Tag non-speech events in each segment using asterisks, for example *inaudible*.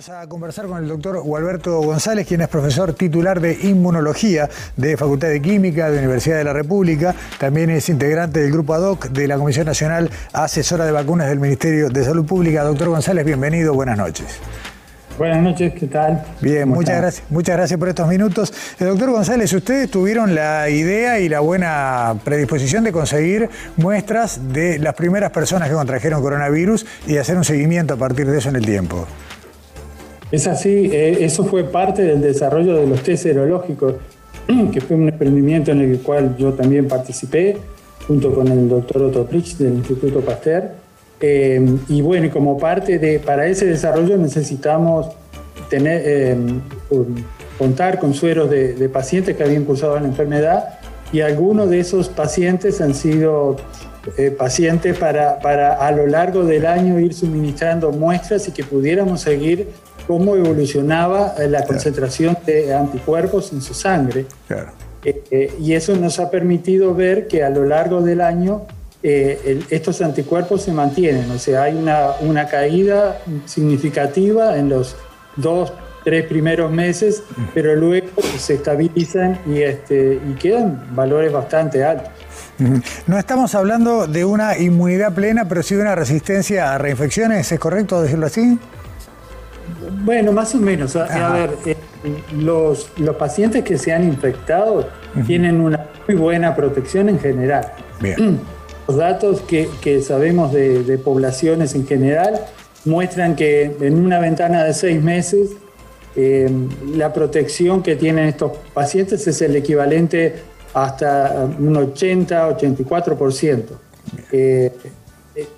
Vamos a conversar con el doctor Gualberto González, quien es profesor titular de inmunología de Facultad de Química de Universidad de la República. También es integrante del grupo ADOC de la Comisión Nacional Asesora de Vacunas del Ministerio de Salud Pública. Doctor González, bienvenido, buenas noches. Buenas noches, ¿qué tal? Bien, muchas gracias, muchas gracias por estos minutos. El eh, doctor González, ustedes tuvieron la idea y la buena predisposición de conseguir muestras de las primeras personas que contrajeron coronavirus y hacer un seguimiento a partir de eso en el tiempo. Es así, eh, eso fue parte del desarrollo de los test serológicos, *clears throat* que fue un emprendimiento en el cual yo también participé, junto con el doctor Otto Prich del Instituto Pasteur. Eh, y bueno, como parte de, para ese desarrollo necesitamos tener, eh, contar con sueros de, pacientes que habían cursado la enfermedad y algunos de esos pacientes han sido pacientes para, para a lo largo del año ir suministrando muestras y que pudiéramos seguir cómo evolucionaba eh, la concentración de anticuerpos en su sangre. Eh, eh, y eso nos ha permitido ver que a lo largo del año estos anticuerpos se mantienen, o sea, hay una, una caída significativa en los dos, tres primeros meses, pero luego se estabilizan y, este, y quedan valores bastante altos. No estamos hablando de una inmunidad plena, pero sí de una resistencia a reinfecciones, ¿es correcto decirlo así? Bueno, más o menos. A, ver, eh, los, los, pacientes que se han infectado tienen una muy buena protección en general. *clears throat* Los datos que, que sabemos de, poblaciones en general muestran que en una ventana de seis meses em, la protección que tienen estos pacientes es el equivalente hasta un 80-84%.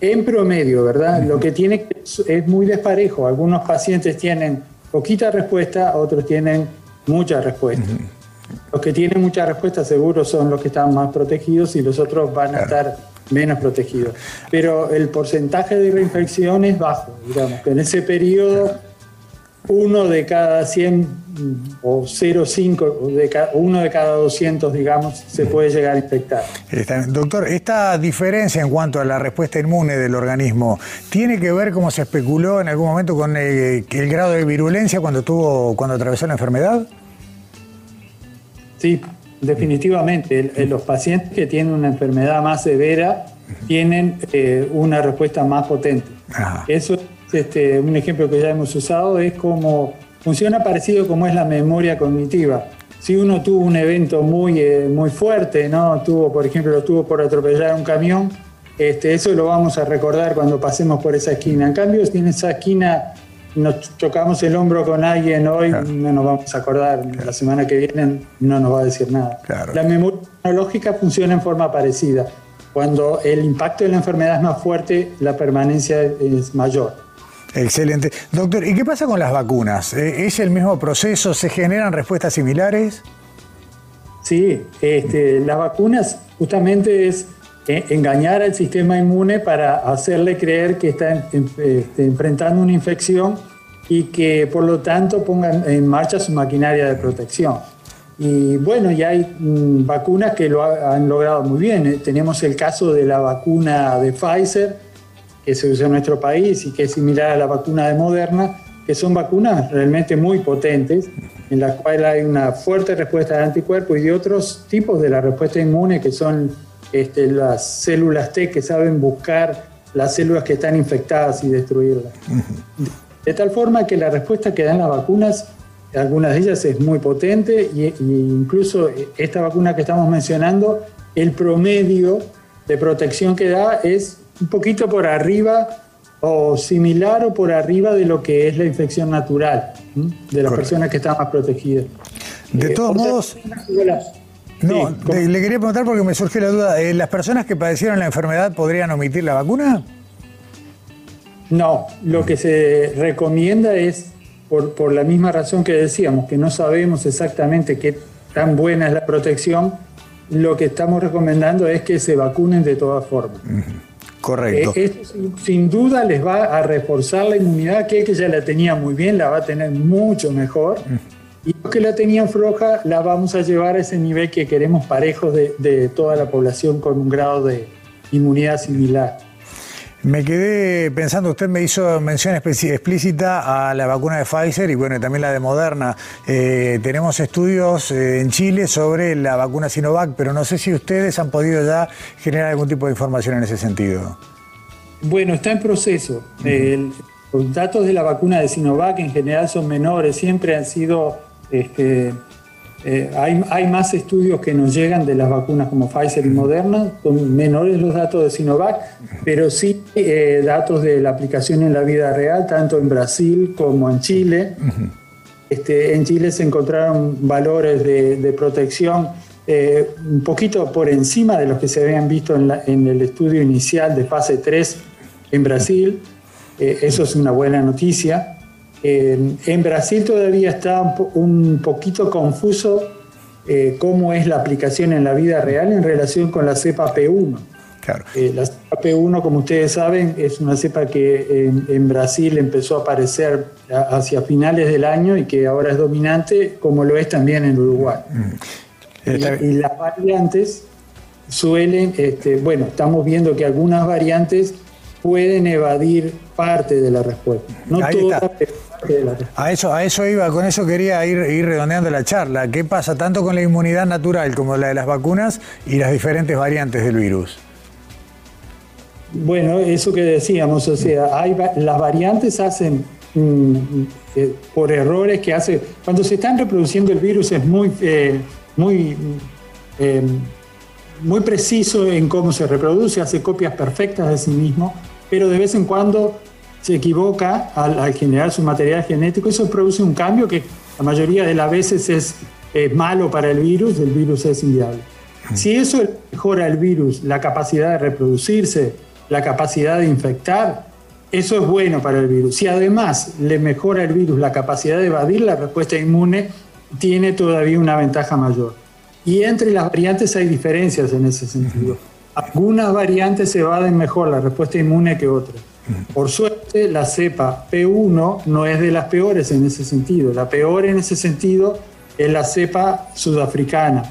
En promedio, ¿verdad? Lo que tiene es muy desparejo. Algunos pacientes tienen poquita respuesta, otros tienen mucha respuesta. Los que tienen mucha respuesta seguro son los que están más protegidos y los otros van a estar menos protegidos. Pero el porcentaje de reinfección es bajo, digamos, que en ese periodo uno de cada 100 o 0,5, uno de cada 200, digamos, se puede llegar a infectar. Doctor, esta diferencia en cuanto a la respuesta inmune del organismo, ¿tiene que ver, como se especuló en algún momento, con el, grado de virulencia cuando, tuvo, cuando atravesó la enfermedad? Sí, definitivamente. los pacientes que tienen una enfermedad más severa tienen eh, una respuesta más potente. Eso es este, un ejemplo que ya hemos usado, es como funciona parecido como es la memoria cognitiva. Si uno tuvo un evento muy, eh, muy fuerte, ¿no? tuvo, por ejemplo, lo tuvo por atropellar un camión, este, eso lo vamos a recordar cuando pasemos por esa esquina. En cambio, si en esa esquina nos chocamos el hombro con alguien hoy, no nos vamos a acordar. La semana que viene no nos va a decir nada. La memoria tecnológica funciona en forma parecida. Cuando el impacto de la enfermedad es más fuerte, la permanencia es mayor. Excelente. Doctor, ¿y qué pasa con las vacunas? ¿E-, ¿Es el mismo proceso? ¿Se generan respuestas similares? Sí, este, las vacunas justamente es eh, engañar al sistema inmune para hacerle creer que está este, enfrentando una infección y que por lo tanto pongan en marcha su maquinaria de protección. Y bueno, ya hay mm, vacunas que lo han logrado muy bien. Eh, tenemos el caso de la vacuna de Pfizer, que se usa en nuestro país y que es similar a la vacuna de Moderna, que son vacunas realmente muy potentes, en las cuales hay una fuerte respuesta de anticuerpos y de otros tipos de la respuesta inmune, que son este, las células T que saben buscar las células que están infectadas y destruirlas. De tal forma que la respuesta que dan las vacunas, algunas de ellas es muy potente e incluso esta vacuna que estamos mencionando, el promedio de protección que da es un poquito por arriba o similar o por arriba de lo que es la infección natural de las personas que están más protegidas. De eh, todos modos... No, le quería preguntar porque me surge la duda. Eh, ¿Las personas que padecieron la enfermedad podrían omitir la vacuna? No, lo que se recomienda es, por, por la misma razón que decíamos, que no sabemos exactamente qué tan buena es la protección, lo que estamos recomendando es que se vacunen de todas formas. Correcto. Eh, esto sin, duda les va a reforzar la inmunidad, que que ya la tenía muy bien, la va a tener mucho mejor. Y los que la tenían floja, la vamos a llevar a ese nivel que queremos parejos de, de toda la población con un grado de inmunidad similar. Me quedé pensando, usted me hizo mención explícita a la vacuna de Pfizer y bueno, también la de Moderna. Eh, tenemos estudios eh, en Chile sobre la vacuna Sinovac, pero no sé si ustedes han podido ya generar algún tipo de información en ese sentido. Bueno, está en proceso. los datos de la vacuna de Sinovac en general son menores, siempre han sido este, eh, hay, más estudios que nos llegan de las vacunas como Pfizer y Moderna, son menores los datos de Sinovac, pero sí eh, datos de la aplicación en la vida real, tanto en Brasil como en Chile. este, en Chile se encontraron valores de, protección eh, un poquito por encima de los que se habían visto en, en el estudio inicial de fase 3 en Brasil. eso es una buena noticia en Brasil todavía está un, poquito confuso eh, cómo es la aplicación en la vida real en relación con la cepa P1. Eh, la cepa P1, como ustedes saben, es una cepa que en, Brasil empezó a aparecer hacia finales del año y que ahora es dominante, como lo es también en Uruguay. Mm. Y, las variantes suelen, este, bueno, estamos viendo que algunas variantes pueden evadir parte de la respuesta. No todas, a eso, a eso iba, con eso quería ir, ir redondeando la charla. ¿Qué pasa tanto con la inmunidad natural como la de las vacunas y las diferentes variantes del virus? Bueno, eso que decíamos, o sea, hay, las variantes hacen mm, eh, por errores que hace. Cuando se están reproduciendo el virus es muy, eh, muy, eh, muy preciso en cómo se reproduce, hace copias perfectas de sí mismo, pero de vez en cuando se equivoca al, generar su material genético, eso produce un cambio que la mayoría de las veces es malo para el virus, el virus es inviable. Si eso mejora el virus, la capacidad de reproducirse, la capacidad de infectar, eso es bueno para el virus. Si además le mejora el virus la capacidad de evadir la respuesta inmune, tiene todavía una ventaja mayor. Y entre las variantes hay diferencias en ese sentido. Algunas variantes evaden mejor la respuesta inmune que otras. Por suerte, la cepa P1 no es de las peores en ese sentido. La peor en ese sentido es la cepa sudafricana.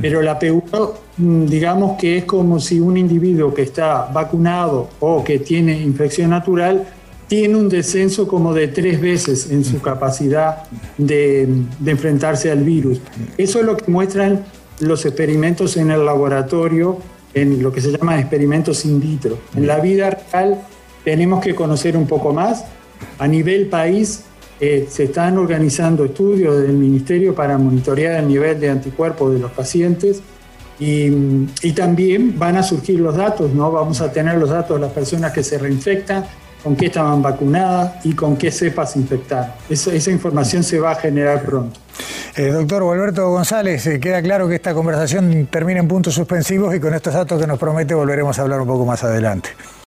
Pero la P1, mm, digamos que es como si un individuo que está vacunado o que tiene infección natural tiene un descenso como de tres veces en su capacidad de, de enfrentarse al virus. Eso es lo que muestran los experimentos en el laboratorio, en lo que se llama experimentos in vitro. En la vida real tenemos que conocer un poco más. A nivel país eh, se están organizando estudios del Ministerio para monitorear el nivel de anticuerpos de los pacientes y, también van a surgir los datos, ¿no? Vamos a tener los datos de las personas que se reinfectan, con qué estaban vacunadas y con qué cepas infectaron. Esa, información se va a generar pronto. Eh, doctor Alberto González, eh, queda claro que esta conversación termina en puntos suspensivos y con estos datos que nos promete volveremos a hablar un poco más adelante.